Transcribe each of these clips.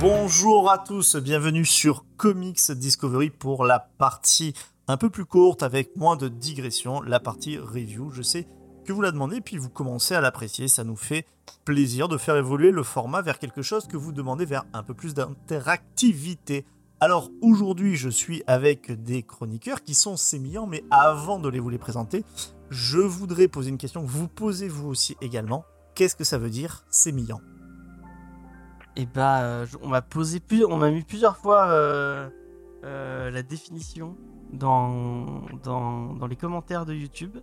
Bonjour à tous, bienvenue sur Comics Discovery pour la partie un peu plus courte avec moins de digression, la partie review. Je sais que vous la demandez puis vous commencez à l'apprécier, ça nous fait plaisir de faire évoluer le format vers quelque chose que vous demandez vers un peu plus d'interactivité. Alors aujourd'hui je suis avec des chroniqueurs qui sont sémillants mais avant de les vous les présenter, je voudrais poser une question que vous posez vous aussi également. Qu'est-ce que ça veut dire sémillant? Et bah, on m'a posé on m'a mis plusieurs fois euh, euh, la définition dans, dans les commentaires de YouTube.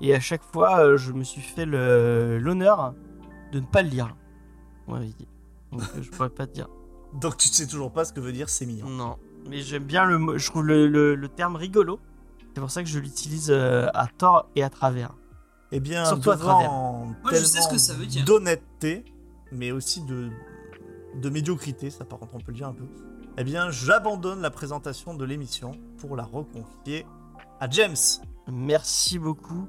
Et à chaque fois, euh, je me suis fait l'honneur de ne pas le lire. Dit. Donc je pourrais pas te dire. Donc tu sais toujours pas ce que veut dire sémillant. Non. Mais j'aime bien le mot, je trouve le, le- le terme rigolo. C'est pour ça que je l'utilise euh, à tort et à travers. Eh bien, Surtout à travers. Moi, je sais ce que ça veut dire. D'honnêteté, mais aussi de, de médiocrité, ça par contre on peut le dire un peu. Eh bien, j'abandonne la présentation de l'émission pour la reconfier à James. Merci beaucoup.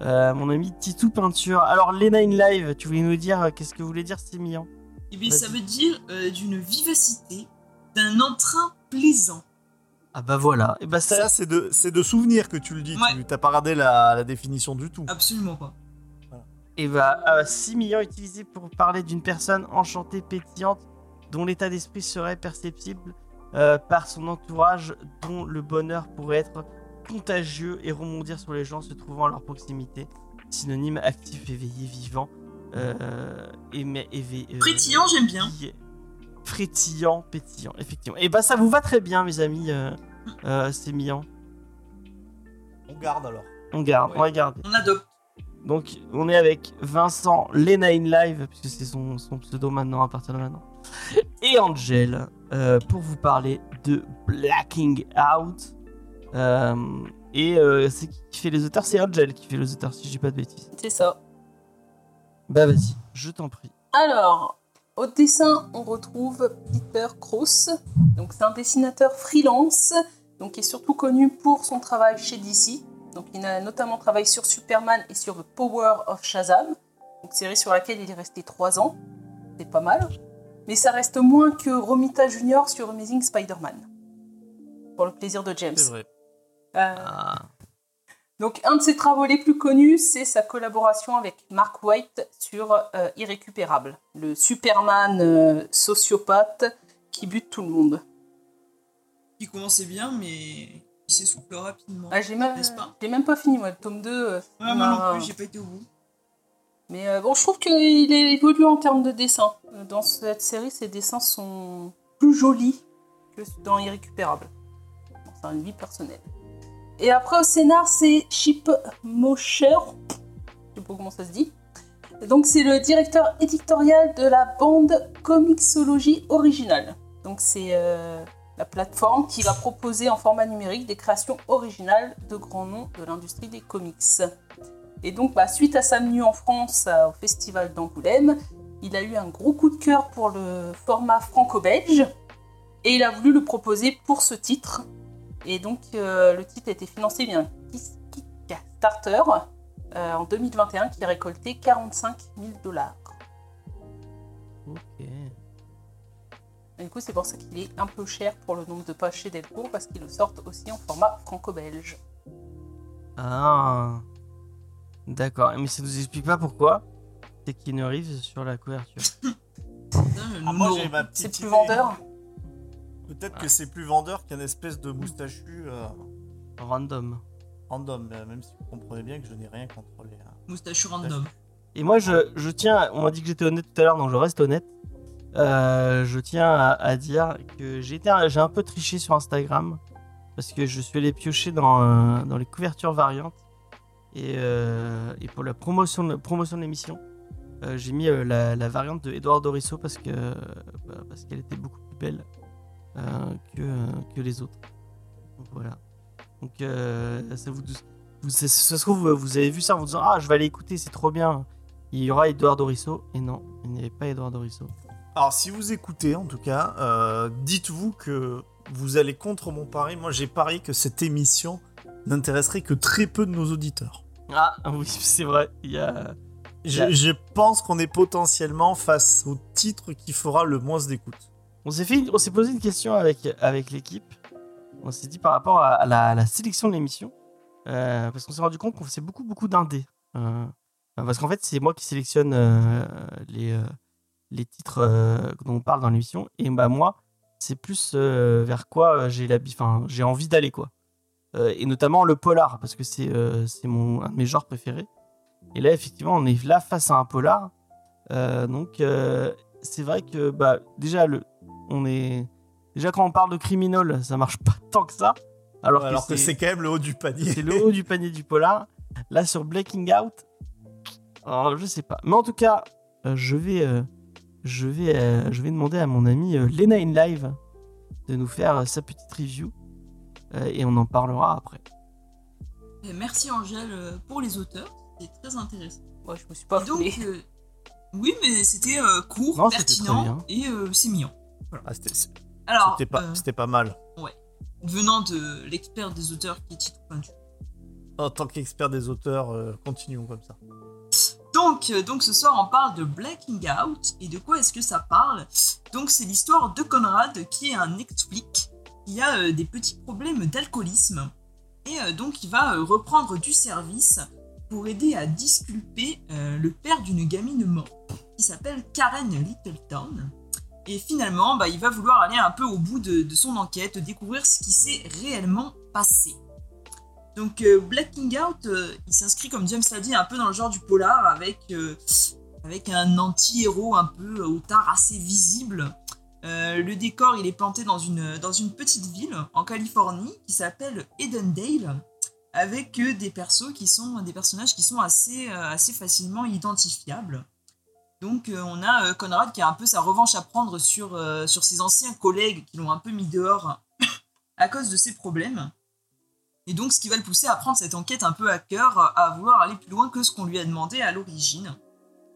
Euh, mon ami Titou Peinture. Alors, Lena in Live, tu voulais nous dire euh, qu'est-ce que voulait dire Sémillant Eh bien, ça veut dire euh, d'une vivacité, d'un entrain plaisant. Ah bah voilà. Et bah ça, Ça, c'est de, c'est de souvenir que tu le dis. Ouais. Tu t'as pas regardé la, la définition du tout. Absolument pas. et bah euh, 6 millions utilisés pour parler d'une personne enchantée, pétillante, dont l'état d'esprit serait perceptible euh, par son entourage, dont le bonheur pourrait être contagieux et rebondir sur les gens se trouvant à leur proximité. Synonyme actif, éveillé, vivant. Euh, éme- éve- euh, Frétillant, j'aime bien. Frétillant, pétillant, effectivement. Et bah ça vous va très bien, mes amis. Euh, euh, Sémillant. On garde alors. On garde, Ouais. on va garder. On adopte. Donc, on est avec Vincent Lena in Live, puisque c'est son, son pseudo maintenant, à partir de maintenant. Et Angel, euh, pour vous parler de Blacking Out. Euh, et euh, c'est qui fait les auteurs? C'est Angel qui fait les auteurs, si je dis pas de bêtises. C'est ça. Bah vas-y, je t'en prie. Alors, au dessin, on retrouve Peter Krause. Donc, c'est un dessinateur freelance, donc qui est surtout connu pour son travail chez DC. Donc, il a notamment travaillé sur Superman et sur The Power of Shazam, donc série sur laquelle il est resté 3 ans. C'est pas mal. Mais ça reste moins que Romita Junior sur Amazing Spider-Man. Pour le plaisir de James. C'est vrai. Euh, Ah, Donc, un de ses travaux les plus connus, c'est sa collaboration avec Mark White sur euh, Irrécupérable, le Superman euh, sociopathe qui bute tout le monde. Il commençait bien, mais il s'essouffle rapidement. Ah, j'ai même, pas? j'ai même pas fini, moi, le tome 2. euh, Ouais, moi non plus, j'ai pas été au bout. Mais euh, bon, je trouve qu'il est évolué en termes de dessin. Dans cette série, ses dessins sont plus jolis que dans Irrécupérable. C'est un vie personnel. Et après, au scénar, c'est Chip Mosher. Je sais pas comment ça se dit. Donc, c'est le directeur éditorial de la bande Comixologie originale. Donc, c'est euh, la plateforme qui va proposer en format numérique des créations originales de grands noms de l'industrie des comics. Et donc, bah, suite à sa venue en France euh, au Festival d'Angoulême, il a eu un gros coup de cœur pour le format franco-belge et il a voulu le proposer pour ce titre. Et donc, euh, le titre a été financé via un Kickstarter euh, en 2021 qui a récolté 45 000 dollars. ok. Du coup, c'est pour ça qu'il est un peu cher pour le nombre de pages chez Delcourt parce qu'ils le sortent aussi en format franco-belge. Ah. D'accord, mais ça nous explique pas pourquoi. C'est qu'il ne Reeves sur la couverture. Ah, moi, nouveau- j'ai ma petite C'est plus idée. vendeur Peut-être que c'est plus vendeur qu'un espèce de moustachu euh, Random. random, euh, même si vous comprenez bien que je n'ai rien contre les. euh, Moustachu random. Et moi, je, je tiens, on m'a dit que j'étais honnête tout à l'heure, donc je reste honnête. Euh, je tiens à, à dire que j'ai été un- peu triché sur Instagram parce que je suis allé piocher dans, euh, dans les couvertures variantes et, euh, et pour la promotion de, promotion de l'émission, euh, j'ai mis euh, la, la variante de Eduardo Risso parce que bah, parce qu'elle était beaucoup plus belle que, euh, que les autres. Donc voilà. Donc euh, ça vous, vous ça, ça se trouve vous avez vu ça en vous disant ah je vais aller écouter c'est trop bien il y aura Eduardo Risso et non il n'y avait pas Eduardo Risso Alors, si vous écoutez, en tout cas, euh, dites-vous que vous allez contre mon pari. Moi, j'ai parié que cette émission n'intéresserait que très peu de nos auditeurs. Ah oui, c'est vrai. Il y a. Je, je pense qu'on est potentiellement face au titre qui fera le moins d'écoute. On s'est fait, on s'est posé une question avec avec l'équipe. On s'est dit par rapport à, la, la sélection de l'émission, euh, parce qu'on s'est rendu compte qu'on faisait beaucoup beaucoup d'indés. Euh, parce qu'en fait, c'est moi qui sélectionne euh, les les titres dont on parle dans l'émission, et bah moi, c'est plus vers quoi j'ai enfin j'ai envie d'aller quoi. Et notamment le polar, parce que c'est c'est mon un de mes genres préférés. Et là, effectivement, on est là face à un polar. Donc, c'est vrai que bah, déjà, le, on est déjà quand on parle de criminel, ça marche pas tant que ça. Alors, Alors que c'est quand même le haut du panier. c'est le haut du panier du polar. Là, sur Blacking Out, oh, je sais pas. Mais en tout cas, euh, je vais, euh, je vais, euh, je vais demander à mon ami euh, Lena in Live de nous faire euh, sa petite review Euh, et on en parlera après. Et merci Angèle pour les auteurs, c'était très intéressant. Moi, je me suis pas Et donc, euh, oui, mais c'était euh, court, Non, pertinent et euh, c'est mignon. Ah, c'était- pas, euh, c'était pas mal. venant de l'expert des auteurs qui est Pointu. En tant qu'expert des auteurs, euh, continuons comme ça. Donc, euh, donc ce soir, on parle de Blacking Out. Et de quoi est-ce que ça parle Donc, c'est l'histoire de Conrad qui est un ex-flic qui a euh, des petits problèmes d'alcoolisme. Et euh, donc, il va euh, reprendre du service pour aider à disculper euh, le père d'une gamine morte qui s'appelle Karen Littleton. Et finalement, bah, il va vouloir aller un peu au bout de, son enquête, découvrir ce qui s'est réellement passé. Donc euh, Blacking Out, euh, il s'inscrit comme James l'a dit un peu dans le genre du polar avec, euh, avec un anti-héros un peu au tard assez visible. Euh, le décor il est planté dans une, dans une petite ville en Californie qui s'appelle Edendale avec euh, des persos qui sont des personnages qui sont assez, euh, assez facilement identifiables. Donc euh, on a euh, Conrad qui a un peu sa revanche à prendre sur, euh, sur ses anciens collègues qui l'ont un peu mis dehors à cause de ses problèmes. Et donc, ce qui va le pousser à prendre cette enquête un peu à cœur, à vouloir aller plus loin que ce qu'on lui a demandé à l'origine.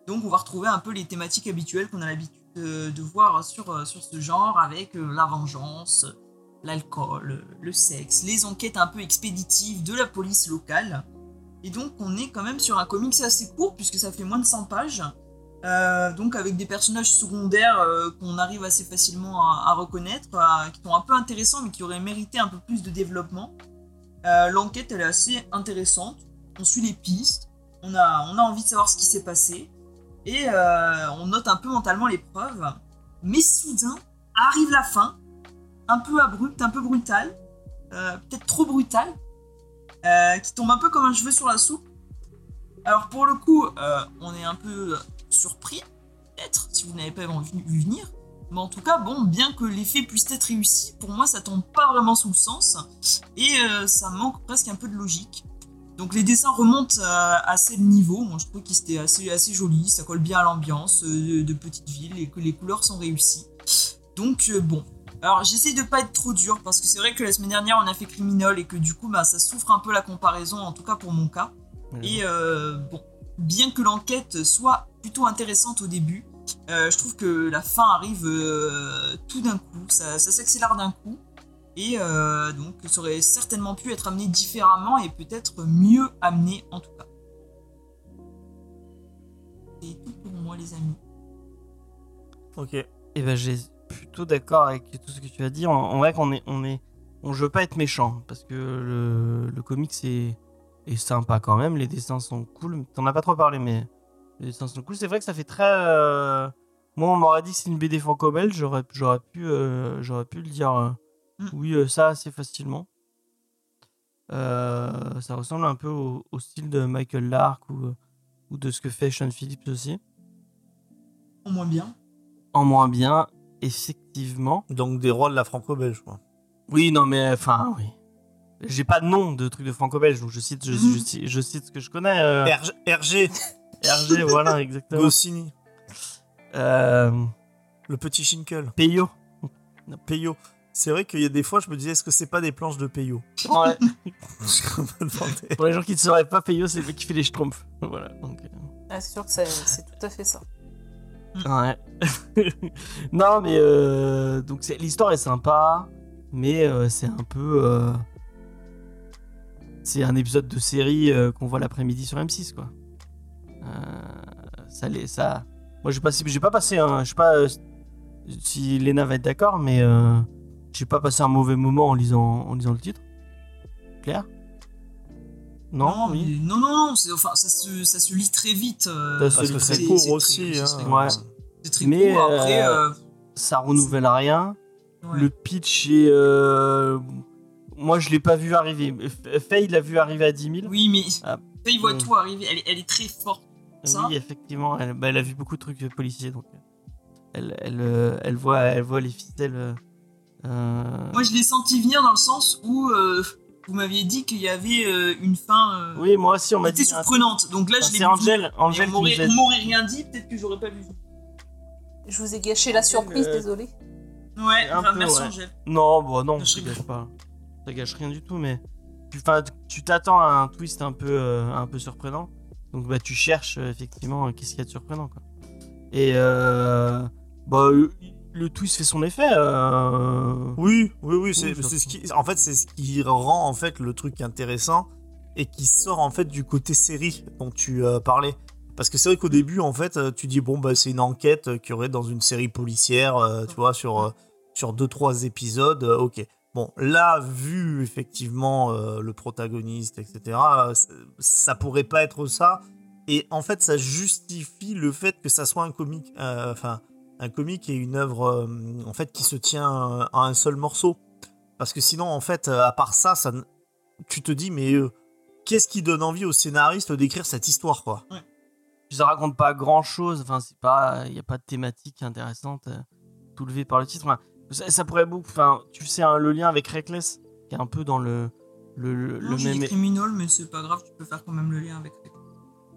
Donc, on va retrouver un peu les thématiques habituelles qu'on a l'habitude de, voir sur, sur ce genre, avec la vengeance, l'alcool, le sexe, les enquêtes un peu expéditives de la police locale. Et donc, on est quand même sur un comics assez court, puisque ça fait moins de 100 pages. Euh, donc, avec des personnages secondaires euh, qu'on arrive assez facilement à, reconnaître, qui sont un peu intéressants, mais qui auraient mérité un peu plus de développement. Euh, L'enquête, elle est assez intéressante. On suit les pistes. On a, on a envie de savoir ce qui s'est passé. Et on note un peu mentalement les preuves. Mais soudain, arrive la fin. Un peu abrupte, un peu brutale. Peut-être trop brutale. qui tombe un peu comme un cheveu sur la soupe. Alors pour le coup, on est un peu surpris. Peut-être, si vous n'avez pas vu venir. Mais en tout cas, bon, bien que l'effet puisse être réussi, pour moi, ça tombe pas vraiment sous le sens et euh, ça manque presque un peu de logique. Donc les dessins remontent à assez de niveau. Moi, je trouve qu'ils étaient assez, assez jolis, ça colle bien à l'ambiance euh, de petite ville et que les couleurs sont réussies. Donc euh, bon. Alors j'essaye de pas être trop dur parce que c'est vrai que la semaine dernière on a fait Criminal et que du coup bah, ça souffre un peu la comparaison, en tout cas pour mon cas. Et euh, bon, bien que l'enquête soit plutôt intéressante au début, euh, je trouve que la fin arrive euh, tout d'un coup, ça, s'accélère d'un coup. Et euh, donc ça aurait certainement pu être amené différemment et peut-être mieux amené en tout cas. C'est tout pour moi les amis. Ok. Et ben j'ai plutôt d'accord avec tout ce que tu as dit. En, vrai qu'on est, on est, on je veux pas être méchant parce que le, le comics est sympa quand même. Les dessins sont cool. T'en as pas trop parlé, mais les dessins sont cool. C'est vrai que ça fait très. euh, Moi, on m'aurait dit que c'est une BD franco-belge, j'aurais, j'aurais pu, euh, j'aurais pu le dire. euh, Mm. Oui, euh, ça assez facilement. Euh, ça ressemble un peu au, au style de Michael Lark ou, euh, ou de ce que fait Sean Phillips aussi. Au moins bien. En moins bien, effectivement. Donc des rois de la franco-belge, quoi. Oui, non, mais enfin, oui. J'ai pas de nom de truc de franco-belge, donc je cite, je, je cite, je cite ce que je connais. euh, RG, RG RG, voilà, exactement. Goscinny, Euh, le petit Schinkel, Peyo. Peyo. C'est vrai qu'il y a des fois, je me disais, est-ce que c'est pas des planches de Peyo? Ouais. Pour les gens qui ne sauraient pas, Peyo, c'est le mec qui fait les schtroumpfs. Voilà. Donc, euh, Ah, c'est sûr que c'est tout à fait ça. Ouais. non, mais euh, donc l'histoire est sympa, mais euh, c'est un peu. euh, c'est un épisode de série euh, qu'on voit l'après-midi sur M6, quoi. Euh, ça, l'est- ça. Moi, j'ai pas, j'ai pas passé un. Je sais pas euh, si Lena va être d'accord, mais euh, j'ai pas passé un mauvais moment en lisant, en lisant le titre. Claire? Non, oui. non, non, non, c'est- enfin, ça se, ça se lit très vite. euh, Ça se lit que très court aussi. hein. Ouais. C'est très Mais, court. Après, euh, euh, Ça renouvelle rien. ouais. Le pitch est. Moi, je l'ai pas vu arriver. Faye l'a vu arriver à 10 000. Oui, mais Ah. il voit Mm. tout arriver. Elle est très forte. Ça. Oui, effectivement. Elle, bah, elle a vu beaucoup de trucs euh, policiers, donc. euh, Elle, elle, euh, elle, voit, elle voit les ficelles. euh, Moi, je l'ai senti venir dans le sens où euh, vous m'aviez dit qu'il y avait euh, une fin euh, Oui, moi aussi, on m'a qui était dit. un surprenante. Donc là, Enfin, je l'ai Et qui on m'aurait rien dit, peut-être que j'aurais pas vu. Je vous ai gâché la surprise, Euh, désolé. Ouais, Un enfin, peu, merci ouais. Angel. Non, bon, non, Je gâche pas. Ça gâche rien du tout, mais tu, t'attends à un twist un peu, euh, un peu surprenant. Donc bah tu cherches euh, effectivement euh, qu'est-ce qu'il y a de surprenant quoi. Et euh, bah le, twist fait son effet. euh, Oui, oui, oui, c'est Oui, ce qui, en fait, c'est ce qui rend en fait le truc intéressant et qui sort en fait du côté série dont tu euh, parlais. Parce que c'est vrai qu'au début, en fait, tu dis bon bah c'est une enquête qu'il y aurait dans une série policière, tu vois, sur sur deux trois épisodes. ok. Bon, là, vu effectivement euh, le protagoniste, etc., euh, ça pourrait pas être ça. Et en fait, ça justifie le fait que ça soit un comique, euh, enfin un comique et une œuvre en fait qui se tient à un seul morceau. Parce que sinon, en fait, à part ça, ça tu te dis mais qu'est-ce qui donne envie au scénariste d'écrire cette histoire, quoi? Puis ça raconte pas grand chose. Enfin il y a pas de thématique intéressante euh, soulevée par le titre. Ça, ça pourrait beaucoup. Enfin tu sais hein, le lien avec Reckless qui est un peu dans le le, le- Non, le j'ai même. des criminels, mais c'est pas grave, tu peux faire quand même le lien avec.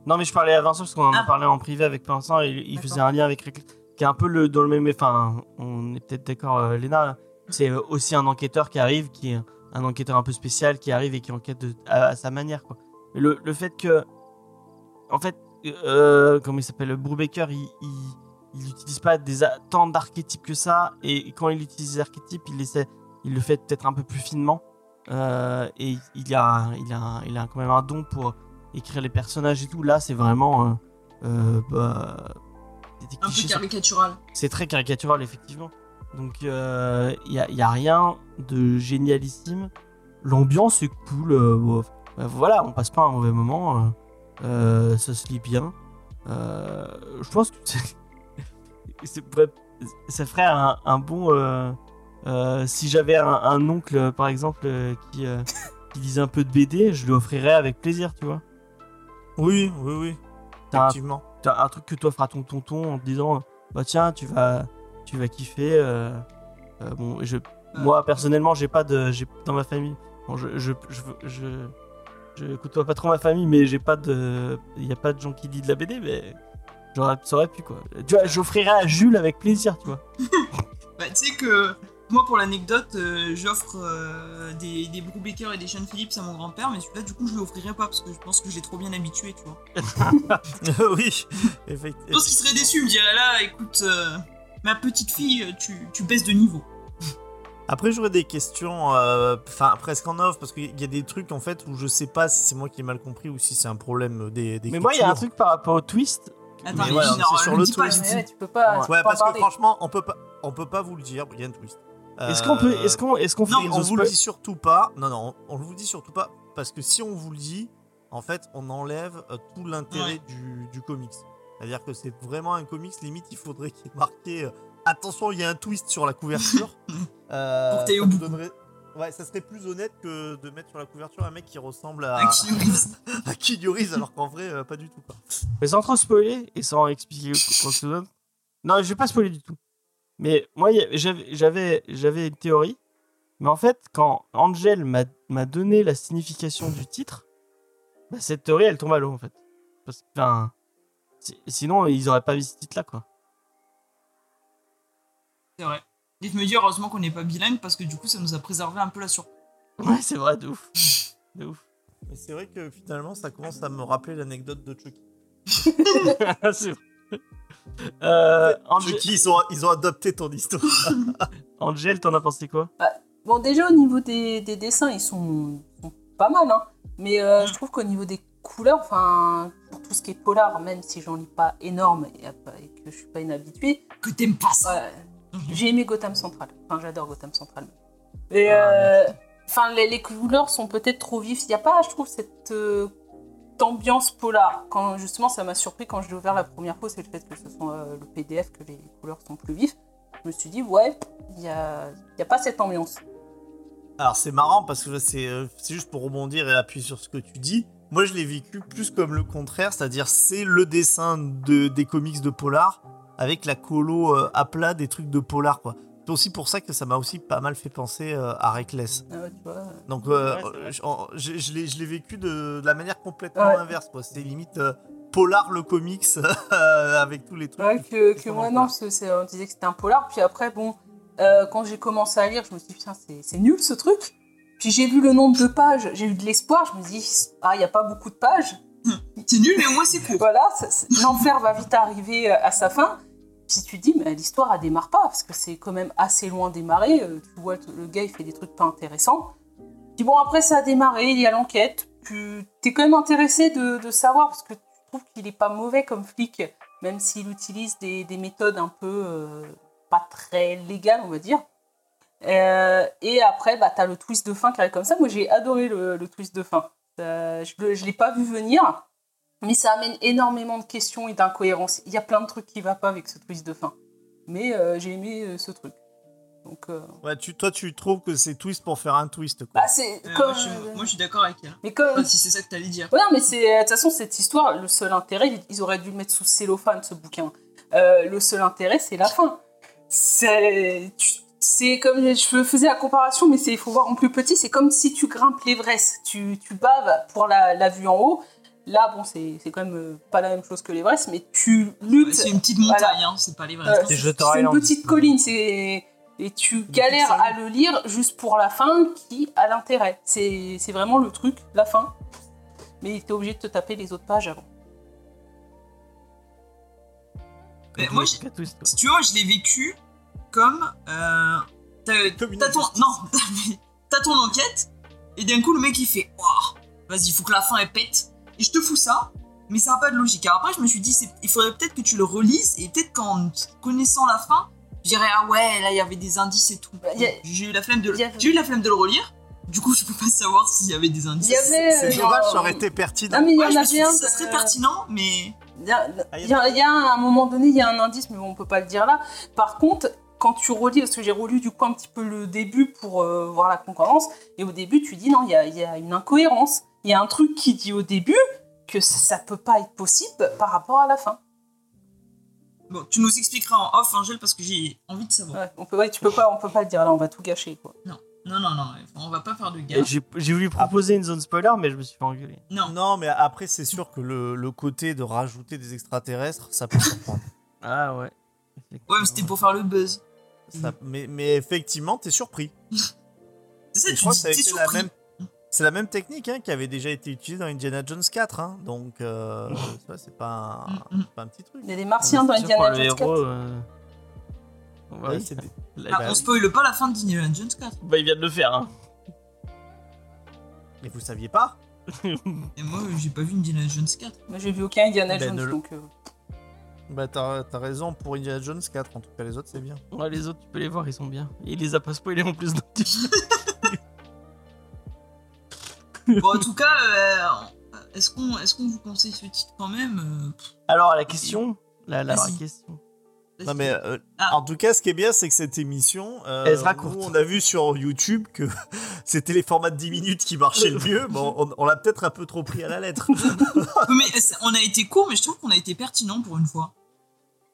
Non, mais je parlais à Vincent parce qu'on en a Ah. parlé en privé avec Vincent et il faisait un lien avec Reckless, qui est un peu le, dans le même. Enfin, on est peut-être d'accord, euh, Léna. C'est euh, aussi un enquêteur qui arrive, qui est un enquêteur un peu spécial, qui arrive et qui enquête de- à, à sa manière, quoi. Le, le fait que. En fait, euh, comment il s'appelle Brubaker, il, il, il utilise pas des, tant d'archétypes que ça, et quand il utilise des archétypes, il, essaie, il le fait peut-être un peu plus finement. Euh, et il a, il, a, il a quand même un don pour écrire les personnages et tout. Là, c'est vraiment. euh, euh, bah, Un peu caricatural. c'est très caricatural, effectivement. Donc, il n'y a, y a rien de génialissime. L'ambiance est cool. bon, voilà, on passe pas un mauvais moment. ça se lit bien. Je pense que ça ferait un, un bon. euh, euh, si j'avais un, un oncle, par exemple, euh, qui, qui lisait un peu de BD, je lui offrirais avec plaisir, tu vois. Oui, oui, oui, un, effectivement. t'as un truc que t'offres à ton tonton en te disant bah tiens tu vas tu vas kiffer bon je moi personnellement j'ai pas de j'ai dans ma famille bon, je, je, je, je, je côtoie pas trop ma famille mais j'ai pas de il y a pas de gens qui lisent de la BD mais j'aurais ça aurait pu quoi tu vois j'offrirais à Jules avec plaisir tu vois Bah, tu sais que moi, pour l'anecdote, euh, j'offre euh, des, des Brubaker et des Sean Phillips à mon grand-père, mais celui-là, du coup, je lui offrirai pas parce que je pense que je l'ai trop bien habitué, tu vois. oui, Je effectivement. pense qu'il serait déçu, il me dirait là, écoute, euh, ma petite fille, tu, tu baisses de niveau. Après, j'aurais des questions, euh, enfin presque en off, parce qu'il y a des trucs en fait où je sais pas si c'est moi qui ai mal compris ou si c'est un problème des. mais moi il y a un truc par rapport au twist Attends, Mais mais, ouais, non, c'est sur le pas, twist. je Ouais, dis- tu peux pas. Ouais. tu peux Ouais, pas en parce que franchement, on peut pas, on peut pas vous le dire. Il y a un twist. est-ce qu'on peut Euh, est-ce qu'on est-ce qu'on fait Non, on vous le dit surtout pas. Non, non, on, on vous le dit surtout pas parce que si on vous le dit, en fait, on enlève euh, tout l'intérêt Ouais. du, du comics. C'est-à-dire que c'est vraiment un comics. Limite, il faudrait qu'il y ait marqué euh, attention, il y a un twist sur la couverture. Euh, Pour que au bout. donnerait- Ouais, ça serait plus honnête que de mettre sur la couverture un mec qui ressemble à, à Reeves, alors qu'en vrai, euh, pas du tout. Quoi. Mais sans trop spoiler et sans expliquer quoi que ce soit. Non, je vais pas spoiler du tout. Mais moi, j'avais- une théorie. Mais en fait, quand Angel m'a donné la signification du titre, bah, cette théorie, elle tombe à l'eau, en fait. Parce si- sinon, ils auraient pas mis ce titre-là, quoi. C'est vrai. Et je me dis, heureusement qu'on n'est pas bilingue parce que du coup, ça nous a préservé un peu la surprise. Ouais, c'est vrai, de ouf. De ouf. Mais c'est vrai que finalement, ça commence à me rappeler l'anecdote de Chucky. C'est- Euh, Ceux Angel, qui ils ont, ils ont adopté ton histoire. Angel, t'en as pensé quoi? Bon, déjà au niveau des, des dessins, ils sont, sont pas mal, hein. Mais euh, je trouve qu'au niveau des couleurs, enfin, pour tout ce qui est polar, même si j'en lis pas énorme et, et que je suis pas une habituée, Que t'aimes pas ça. Ouais, j'ai aimé Gotham Central. Enfin, j'adore Gotham Central. Et euh, enfin, les, les couleurs sont peut-être trop vives. Il n'y a pas, je trouve, cette euh, ambiance polar. Quand justement, ça m'a surpris quand je l'ai ouvert la première fois, c'est le fait que ce soit euh, le PDF que les couleurs sont plus vives. Je me suis dit, ouais, il n'y a, y a pas cette ambiance. Alors c'est marrant parce que c'est c'est juste pour rebondir et appuyer sur ce que tu dis. Moi je l'ai vécu plus comme le contraire, c'est-à-dire c'est le dessin de, des comics de Polar avec la colo euh, à plat des trucs de Polar quoi. C'est aussi pour ça que ça m'a aussi pas mal fait penser euh, à Reckless. Ah ouais, tu vois. Donc euh, Ouais, c'est je, en- je- je l'ai je l'ai vécu de, de la manière complètement Ouais. inverse quoi. C'est limite euh, Polar le comics avec tous les trucs. Ouais, que, moi, on non, que c'est- on disait que c'était un polar. Puis après, bon, euh, quand j'ai commencé à lire, je me suis dit, putain, c'est c'est nul ce truc. Puis j'ai vu le nombre de pages, j'ai eu de l'espoir. Je me dis, ah, il n'y a pas beaucoup de pages. C'est nul, mais au moins c'est court. Voilà, c'est- l'enfer va vite arriver à sa fin. Puis tu te dis, mais l'histoire, elle démarre pas, parce que c'est quand même assez loin démarré. Euh, Tu vois, le gars, il fait des trucs pas intéressants. Puis bon, après, ça a démarré, il y a l'enquête. Tu es quand même intéressé de, savoir, parce que tu trouves qu'il est pas mauvais comme flic, même s'il utilise des, des méthodes un peu euh, pas très légales, on va dire. Euh, et après, bah, tu as le twist de fin qui arrive comme ça. Moi, j'ai adoré le, twist de fin. Je ne l'ai pas vu venir. Mais ça amène énormément de questions et d'incohérences. Il y a plein de trucs qui ne vont pas avec ce twist de fin. Mais euh, j'ai aimé euh, ce truc. Donc, euh, Ouais, tu, toi tu trouves que c'est twist pour faire un twist quoi. bah, c'est Euh, comme. moi, je suis, moi, je suis d'accord avec elle. Mais comme. Enfin, si c'est ça que t'allais dire. Ouais, non, mais c'est. De toute façon, cette histoire, le seul intérêt, ils auraient dû le mettre sous cellophane, ce bouquin. Euh, le seul intérêt, c'est la fin. C'est. tu- C'est comme je faisais la comparaison, mais c'est il faut voir en plus petit. C'est comme si tu grimpes l'Everest, tu, tu baves pour la, la vue en haut. Là, bon, c'est c'est quand même euh, pas la même chose que l'Everest, mais tu Ouais, luttes. C'est une petite montagne, hein, c'est pas les vrais. Euh, C'est une petite colline, c'est et tu galères à le lire juste pour la fin qui a l'intérêt. C'est c'est vraiment le truc, la fin. Mais t'es obligé de te taper les autres pages avant. Mais moi. Si tu vois, je l'ai vécu comme. Euh, t'as ton, non, ton enquête, et d'un coup, le mec il fait Waouh, vas-y, il faut que la fin elle pète. Et je te fous ça, mais ça n'a pas de logique. Alors après, je me suis dit Il faudrait peut-être que tu le relises, et peut-être qu'en connaissant la fin, je dirais Ah ouais, là il y avait des indices et tout. Bah, a- J'ai eu, la flemme de... a- j'ai eu la flemme de le relire, du coup, je peux pas savoir s'il y avait des indices. Il y avait. C'est euh, dommage, ça aurait été pertinent. Non, mais il y en avait dit, un. ça serait pertinent, mais. Il y a, Ah, il y a- il y a un, à un moment donné, il y a un indice, mais bon, on peut pas le dire là. Par contre, quand tu relis, parce que j'ai relu du coup un petit peu le début pour euh, voir la concordance, et au début, tu dis non, il y a, il y a une incohérence. Il y a un truc qui dit au début que ça, ça peut pas être possible par rapport à la fin. Bon, tu nous expliqueras en off, Angèle, parce que j'ai envie de savoir. Ouais, on peut, ouais, tu peux pas, on peut pas le dire là, on va tout gâcher quoi. Non, non, non, on va pas faire de gaffe. J'ai j'ai voulu proposer une zone spoiler, mais je me suis fait engueuler. Non. Non, mais après, c'est sûr que le, le côté de rajouter des extraterrestres, ça peut surprendre. Ah ouais. Ouais, mais c'était pour faire le buzz. Ça- mais, mais effectivement, t'es surpris. C'est ça, Et je tu crois que dis, ça a t'es été la même. C'est la même technique hein, qui avait déjà été utilisée dans Indiana Jones 4. hein. Donc, euh, ça, c'est pas, un- Mm, mm. c'est pas un petit truc. Il y a des martiens dans sûr, pour Indiana Jones 4. héros, euh, Ouais, oui. c'est des- Là, Ah, bah on oui. spoil pas la fin d'Indiana Jones 4. Bah, il vient de le faire. Hein. Mais vous saviez pas? Et moi, j'ai pas vu Indiana Jones 4. Mais j'ai vu aucun Indiana Ben, Jones ne donc. euh, Bah, t'as t'as raison pour Indiana Jones 4. En tout cas, les autres, c'est bien. Ouais, les autres, tu peux les voir, ils sont bien. Et il les a pas spoilés en plus. donc tu- Bon, en tout cas, euh, est-ce qu'on est qu'on vous conseille ce titre quand même euh, Alors, la question. La, la vraie question. Non, mais euh, Ah. en tout cas, ce qui est bien, c'est que cette émission, euh, Elle sera nous, courte. on a vu sur YouTube que c'était les formats de 10 minutes qui marchaient le mieux. Bon, on, on l'a peut-être un peu trop pris à la lettre. mais on a été court, mais je trouve qu'on a été pertinent pour une fois.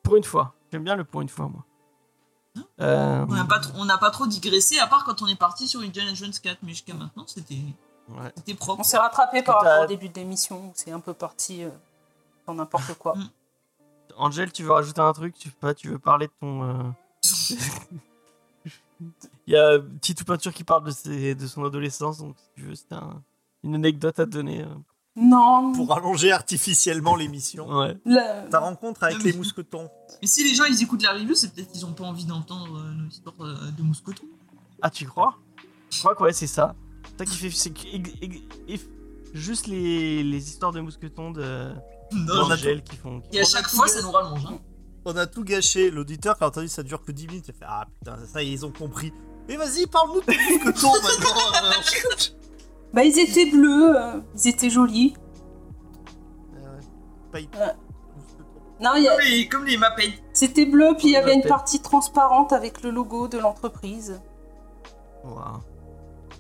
Pour une fois. J'aime bien le pour une fois, moi. Euh, On n'a pas, trop- on pas trop digressé, à part quand on est parti sur Indiana Jones 4, mais jusqu'à maintenant, c'était ouais. c'était propre. On s'est rattrapé par rapport au début de l'émission où c'est un peu parti euh, dans n'importe quoi. Mm. Angel, tu veux rajouter un truc? Tu veux pas? Tu veux parler de ton. euh, Il y a Titou Peinture qui parle de, ses- de son adolescence, donc si tu veux, c'était un- une anecdote à te donner. Euh. Non. pour allonger artificiellement l'émission. Ouais. la- Ta rencontre avec les mais- mousquetons. Mais si les gens ils écoutent la review, c'est peut-être qu'ils ont pas envie d'entendre euh, nos histoires euh, de mousquetons. Ah, tu crois? Je crois que ouais, c'est ça. Toi qui c'est ex- juste les, les histoires de mousquetons de Non, on a d'Angèle qui font. qui Et à chaque fois, ça nous rallonge. Hein. On a tout gâché. L'auditeur qui a entendu ça dure que 10 minutes, il a fait Ah putain, ça y est, ils ont compris. Mais vas-y, parle-nous de mousquetons maintenant. Bah, ils étaient bleus, euh, ils étaient jolis. Euh, Ouais. Non, il y a- Comme les, comme les Mapei. c'était bleu, puis il y avait une partie transparente avec le logo de l'entreprise. Waouh.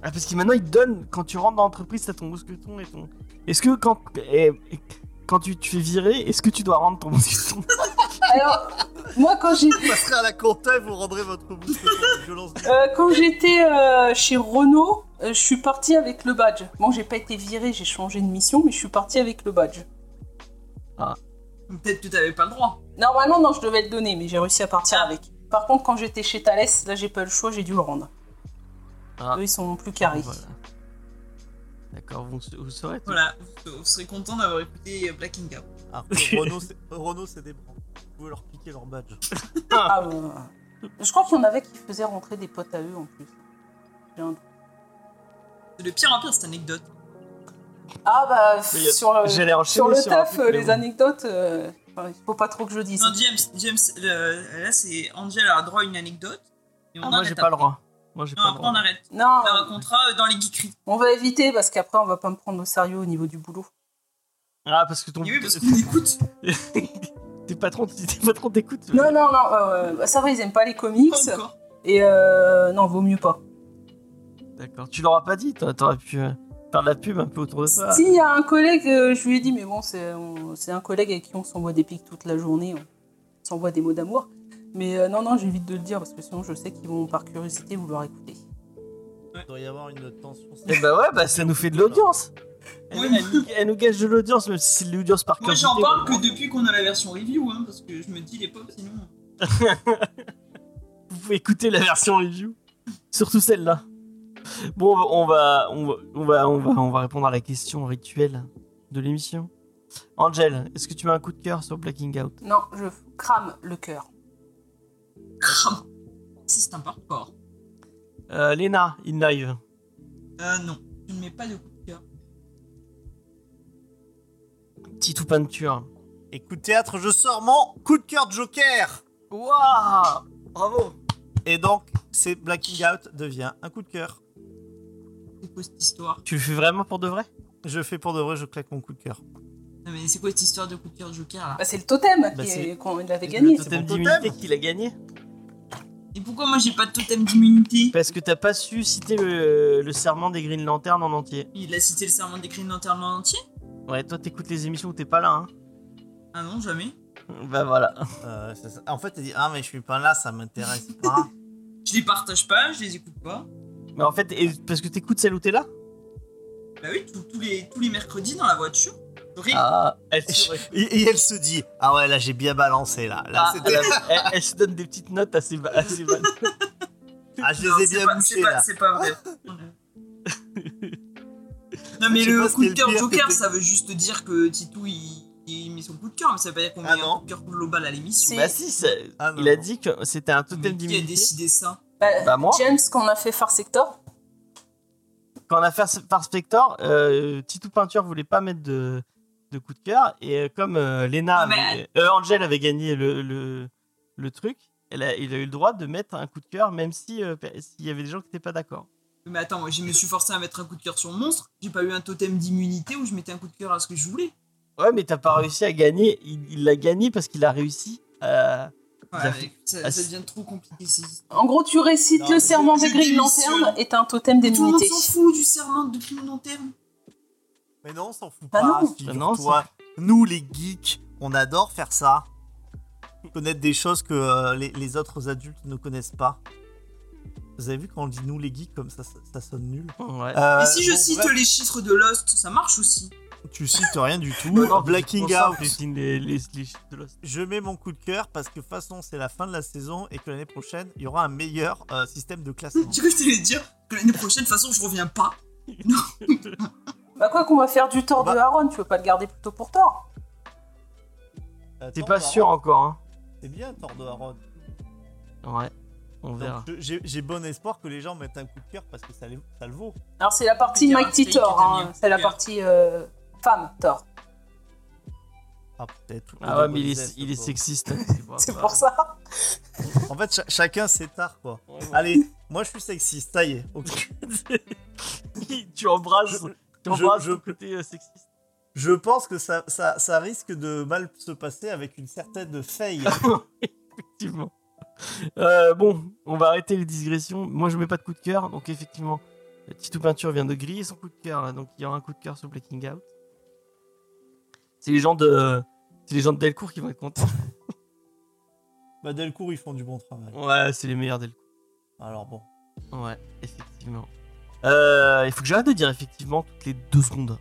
Ah, parce que maintenant, ils te donnent, quand tu rentres dans l'entreprise, t'as ton mousqueton et ton. Est-ce que quand, eh, quand tu te fais virer, est-ce que tu dois rendre ton mousqueton? Alors, moi, quand j'ai Vous passerez à la compta et vous rendrez votre mousqueton violence. Euh, quand j'étais euh, chez Renault, je suis partie avec le badge. Bon, j'ai pas été virée, j'ai changé de mission, mais je suis partie avec le badge. Peut-être que t'avais pas le droit. Normalement, non, je devais le donner, mais j'ai réussi à partir avec. Par contre, quand j'étais chez Thales, là, j'ai pas le choix, j'ai dû le rendre. Ah. Eux, ils sont plus carrés. Voilà. D'accord, vous, vous saurez tout. Voilà, vous, vous serez content d'avoir écouté euh, Black Out. Alors que Renault, c'est- Renault, c'est des brands. Vous pouvez leur piquer leur badge. Ah, ouais. Je crois qu'il y en avait qui faisaient rentrer des potes à eux en plus. J'ai un doute. C'est le pire en pire cette anecdote. Ah, bah, Mais sur, enchaîner sur le sur taf, truc, euh, les bon. anecdotes, euh, enfin, il faut pas trop que je dise. Non, James, James euh, là c'est Angel a droit à une anecdote. Et on Ah, moi, j'ai pas le droit. Moi, j'ai Non, pas le après on droit. arrête. Non, On la racontera euh, dans les geekeries. on va éviter parce qu'après, on va pas me prendre au sérieux au niveau du boulot. Ah, parce que ton. Et oui, parce qu'on écoute. tes patrons, tes patrons t'écoutent. Non, non, non, euh, ça va, ils aiment pas les comics. Pas encore. Et euh, non, vaut mieux pas. D'accord. Tu leur as pas dit toi, T'aurais pu euh, faire de la pub un peu autour de ça. Si, il y a un collègue, euh, je lui ai dit, mais bon, c'est on- c'est un collègue avec qui on s'envoie des pics toute la journée, on s'envoie des mots d'amour. Mais euh, non, non, j'évite de le dire parce que sinon je sais qu'ils vont par curiosité vouloir écouter. Il doit y avoir une tension. Eh bah ouais, bah ça nous fait de l'audience. Elle, Oui. elle nous- elle nous gâche de l'audience, même si c'est de l'audience par Moi quantité. j'en parle que depuis qu'on a la version review, hein, parce que je me dis les pop sinon. Vous pouvez écouter la version review. Surtout celle-là. Bon, on va, on va, on va, on va, on va répondre à la question rituelle de l'émission. Angel, est-ce que tu as un coup de cœur sur Blacking Out? Non, je crame le cœur. Crame. C'est un parcours. euh, Léna, in live. Euh non, je ne mets pas de coup de cœur. Titou peinture. Et coup de théâtre, je sors mon coup de cœur de Joker. Waouh Bravo Et donc, c'est Blacking Out devient un coup de cœur. C'est quoi cette histoire? Tu le fais vraiment pour de vrai? Je fais pour de vrai, je claque mon coup de cœur. Non mais c'est quoi cette histoire de coup de cœur de Joker là? Bah, c'est le totem Bah, qui c'est- est- qu'on avait Le gagné. totem mon totem. d'immunité qu'il a gagné. Et pourquoi moi j'ai pas de totem d'immunité? Parce que t'as pas su citer le, le serment des Green Lantern en entier. Il a cité le serment des Green Lantern en entier? Ouais, toi t'écoutes les émissions où t'es pas là, hein. Ah non, jamais. Bah voilà. Euh, ça. En fait, elle dit Ah, mais je suis pas là, ça m'intéresse pas. Je les partage pas, je les écoute pas. Mais en fait, et- parce que t'écoutes celle où t'es là Bah oui, tous- tous les, tous les mercredis dans la voiture. Ah, elle, et, se- et elle se dit Ah ouais, là j'ai bien balancé là. Là, Ah, elle, elle- elle se donne des petites notes assez, assez bonnes. ah, je Non, les ai bien pas- bouchés c'est pas- là. C'est pas vrai. non mais le coup de cœur Joker, ça veut juste dire que Titou il, il met son coup de cœur, mais ça veut pas dire qu'on Ah met non. un coup de cœur global à l'émission. Bah si, ça- Ah, il a dit que c'était un Mais totem qui a d'immunité. décidé ça? Bah, Bah, moi. James, quand on a fait Far Sector, Quand on a fait Far Spector, euh, Titou Peinture voulait pas mettre de, de coup de cœur. Et euh, comme euh, Lena, mais- avait- euh, Angel avait gagné le, le, le truc, elle a, il a eu le droit de mettre un coup de cœur, même si euh, s'il y avait des gens qui n'étaient pas d'accord. Mais attends, moi je me suis forcé à mettre un coup de cœur sur monstre. J'ai pas eu un totem d'immunité où je mettais un coup de cœur à ce que je voulais. Ouais, mais t'as pas réussi à gagner. Il il l'a gagné parce qu'il a réussi à. Ouais, Ça Ah, devient trop compliqué. histoires. en gros, tu récites Non, le serment des Green démissionne. Lantern est un totem Mais Tout le monde s'en fout du serment de Green Lantern. Mais non, on s'en fout Bah pas. non. figure-toi. Nous, les geeks, on adore faire ça. Connaître des choses que euh, les, les autres adultes ne connaissent pas. Vous avez vu quand on dit nous, les geeks, comme ça, ça, ça sonne nul. Ouais. Euh, Et si je bon, cite bref, les chiffres de Lost, ça marche aussi. Tu cites rien du tout. Non, Blacking Out. je les, les, les mets mon coup de cœur parce que de toute façon, c'est la fin de la saison et que l'année prochaine, il y aura un meilleur euh, système de classement. Tu veux que je t'allais dire que l'année prochaine, de toute façon, je reviens pas. Bah, Bah quoi qu'on va faire du Thor Bah- de Aaron, tu veux pas le garder plutôt pour Euh, T'es pas sûr Aaron, encore, hein. C'est bien Thor de Aaron. Ouais, on verra. J'ai j'ai bon espoir que les gens mettent un coup de cœur parce que ça, les- ça le vaut. Alors c'est la partie que t'as hein. c'est la partie euh, femme Thor. Ah, peut-être. Ah ouais, mais il est, il sexiste. hein, C'est pour ça. En fait, cha- chacun ses tares, quoi. Ouais, ouais. Allez, moi je suis sexiste, ça y est. tu embrasses, Je- tu embrasses je- le côté euh, sexiste. Je pense que ça, ça, ça risque de mal se passer avec une certaine faille. Effectivement. Euh, bon, on va arrêter les digressions. Moi, je mets pas de coup de cœur, donc effectivement, Tito Peinture vient de griller son coup de cœur, hein, donc il y aura un coup de cœur sur Blacking Out. C'est les gens de, c'est les gens de Delcourt qui vont être contents. bah, Delcourt, ils font du bon travail. Ouais, c'est les meilleurs Delcourt. Alors bon. Ouais, effectivement. Euh, il faut que j'arrête de dire effectivement toutes les deux secondes.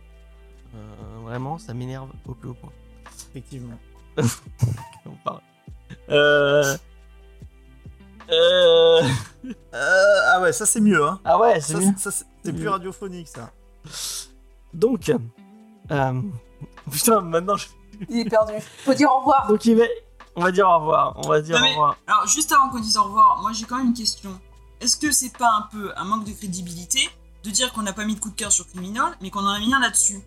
Euh, vraiment, ça m'énerve au plus haut point. Effectivement. On parle. Euh... Euh... Euh, ah ouais, ça c'est mieux, hein. Ah ouais, c'est mieux. c'est- ça, c'est c'est plus radiophonique, ça. Donc, euh, putain, maintenant je. Il est perdu. Faut dire au revoir. Donc, il va... on va dire au revoir. On va dire Non, au revoir. Alors, juste avant qu'on dise au revoir, moi j'ai quand même une question. Est-ce que c'est pas un peu un manque de crédibilité de dire qu'on n'a pas mis de coup de cœur sur Criminal, mais qu'on en a mis un là-dessus?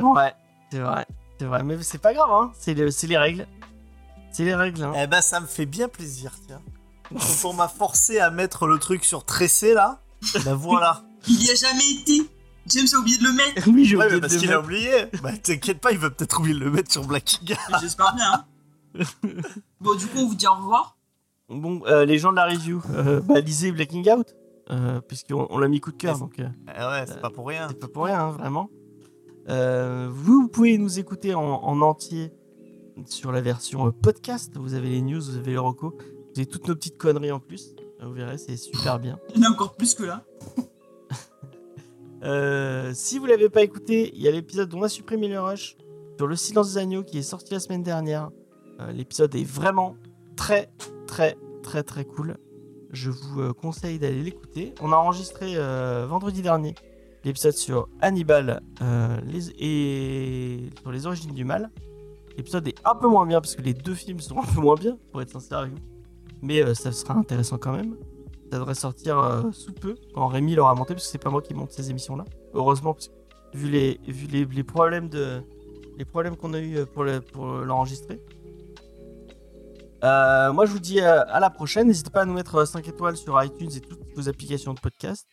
Ouais, c'est vrai. C'est vrai, mais c'est pas grave, hein. C'est le- c'est les règles. C'est les règles, hein. Eh ben, ça me fait bien plaisir, tiens. Quand on m'a forcé à mettre le truc sur tressé, là, ben voilà. Il y a jamais été James a oublié de le mettre oui, j'ai Ouais, oublié parce le qu'il a oublié. Bah, t'inquiète pas, il va peut-être oublier de le mettre sur Blacking Out. J'espère bien. hein. bon, du coup, on vous dit au revoir. Bon, euh, les gens de la review, euh, bah, lisez Blacking Out. euh, Puisqu'on on l'a mis coup de cœur, Yes. donc. euh, Eh ouais, c'est pas pour rien. C'est pas pour rien, hein, vraiment. Euh, vous pouvez nous écouter en, en entier sur la version euh, podcast. Vous avez les news, vous avez les recos, vous avez toutes nos petites conneries en plus. Vous verrez, c'est super bien. Il y en a encore plus que là. Euh, si vous l'avez pas écouté, il y a l'épisode dont on a supprimé le rush sur le silence des agneaux qui est sorti la semaine dernière. Euh, l'épisode est vraiment très très très très cool. Je vous euh, conseille d'aller l'écouter. On a enregistré vendredi dernier l'épisode sur Hannibal et sur les origines du mal. L'épisode est un peu moins bien parce que les deux films sont un peu moins bien, pour être sincère avec vous. Mais ça sera intéressant quand même. Ça devrait sortir euh, sous peu quand Rémi l'aura monté parce que c'est pas moi qui monte ces émissions là. Heureusement vu les problèmes de les problèmes qu'on a eu euh, pour le- pour l'enregistrer. Euh, moi je vous dis à la prochaine. N'hésitez pas à nous mettre 5 étoiles sur iTunes et toutes vos applications de podcast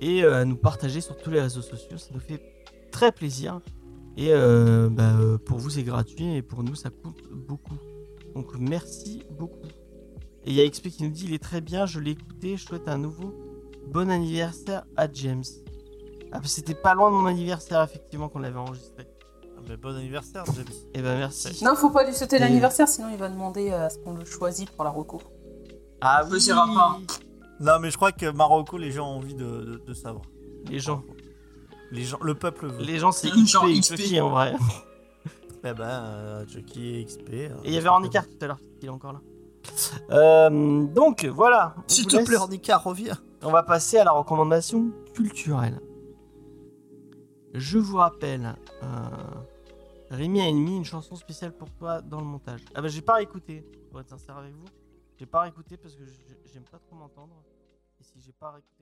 et à nous partager sur tous les réseaux sociaux. Ça nous fait très plaisir. Et bah, pour vous c'est gratuit et pour nous ça coûte beaucoup. Donc merci beaucoup. Et il y a XP qui nous dit il est très bien, je l'ai écouté, je souhaite un nouveau bon anniversaire à James. Ah bah, c'était pas loin de mon anniversaire effectivement qu'on l'avait enregistré. Ah, bon anniversaire, James. Et ben merci. Non, faut pas lui souhaiter Et- l'anniversaire, sinon il va demander à ce qu'on le choisisse pour la reco. Ah oui. choisira pas. Non, mais je crois que Marocco, les gens ont envie de, de- de savoir. Les gens, Les gens, le peuple veut. les gens c'est XP, XP XP. en vrai. Eh ben, euh, Chucky et XP. euh, Et il y avait Ornicard tout à l'heure, il est encore là. Euh, donc voilà. S'il te plaît, Ornicard, reviens. On va passer à la recommandation culturelle. Je vous rappelle, euh, Rémi a mis une chanson spéciale pour toi dans le montage. Ah bah j'ai pas réécouté, pour être sincère avec vous. J'ai pas réécouté parce que j'aime pas trop m'entendre. Et si j'ai pas réécouté,